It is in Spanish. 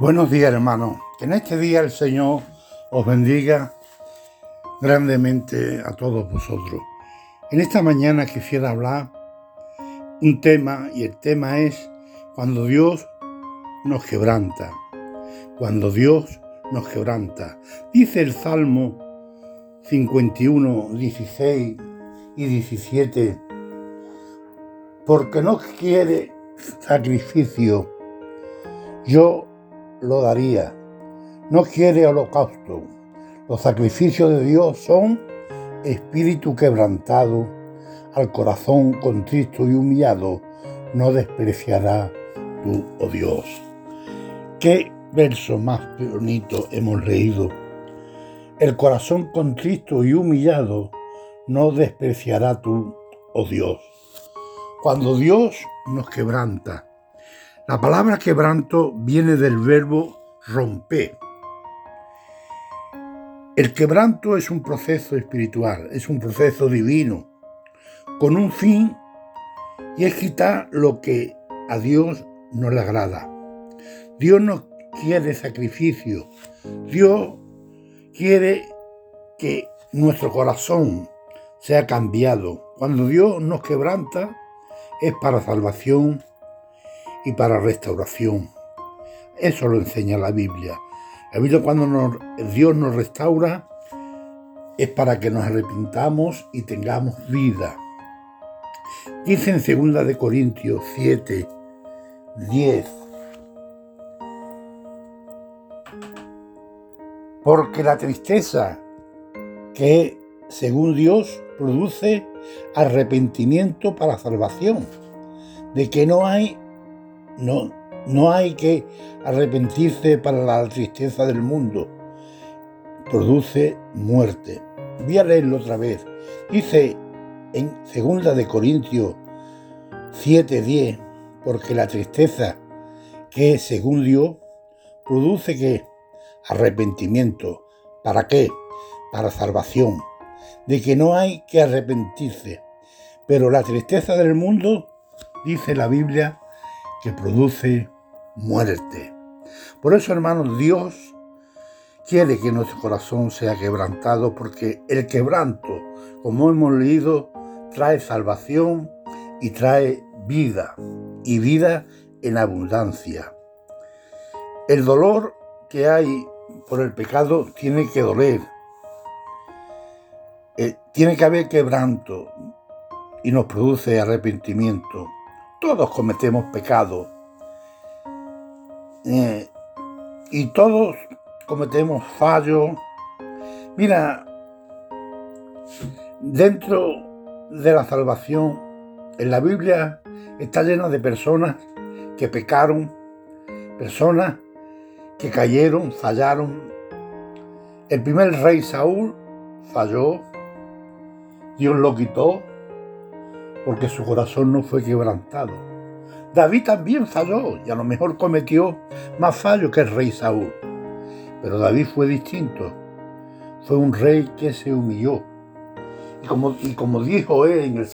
Buenos días, hermanos. Que en este día el Señor os bendiga grandemente a todos vosotros. En esta mañana quisiera hablar un tema y el tema es cuando Dios nos quebranta. Cuando Dios nos quebranta. Dice el Salmo 51, 16 y 17, porque no quiere sacrificio, yo lo daría. No quiere holocausto. Los sacrificios de Dios son espíritu quebrantado, al corazón contristo y humillado, no despreciará tu, oh Dios. Qué verso más bonito hemos leído. El corazón contristo y humillado, no despreciará tú, oh Dios. Cuando Dios nos quebranta, la palabra quebranto viene del verbo romper. El quebranto es un proceso espiritual, es un proceso divino, con un fin y es quitar lo que a Dios no le agrada. Dios no quiere sacrificio, Dios quiere que nuestro corazón sea cambiado. Cuando Dios nos quebranta es para salvación y para restauración. Eso lo enseña la Biblia. La Biblia cuando Dios nos restaura es para que nos arrepintamos y tengamos vida. Dice en 2 de Corintios 7, 10. Porque la tristeza que según Dios produce arrepentimiento para salvación, de que no hay no, no hay que arrepentirse para la tristeza del mundo. Produce muerte. Voy a leerlo otra vez. Dice en 2 de Corintios 7:10, porque la tristeza que según Dios produce que arrepentimiento. ¿Para qué? Para salvación. De que no hay que arrepentirse. Pero la tristeza del mundo, dice la Biblia, que produce muerte. Por eso, hermanos, Dios quiere que nuestro corazón sea quebrantado porque el quebranto, como hemos leído, trae salvación y trae vida y vida en abundancia. El dolor que hay por el pecado tiene que doler. Eh, tiene que haber quebranto y nos produce arrepentimiento. Todos cometemos pecado. Eh, y todos cometemos fallos. Mira, dentro de la salvación, en la Biblia está llena de personas que pecaron, personas que cayeron, fallaron. El primer rey Saúl falló, Dios lo quitó, porque su corazón no fue quebrantado. David también falló y a lo mejor cometió más fallos que el rey Saúl. Pero David fue distinto. Fue un rey que se humilló. Y como, y como dijo él en el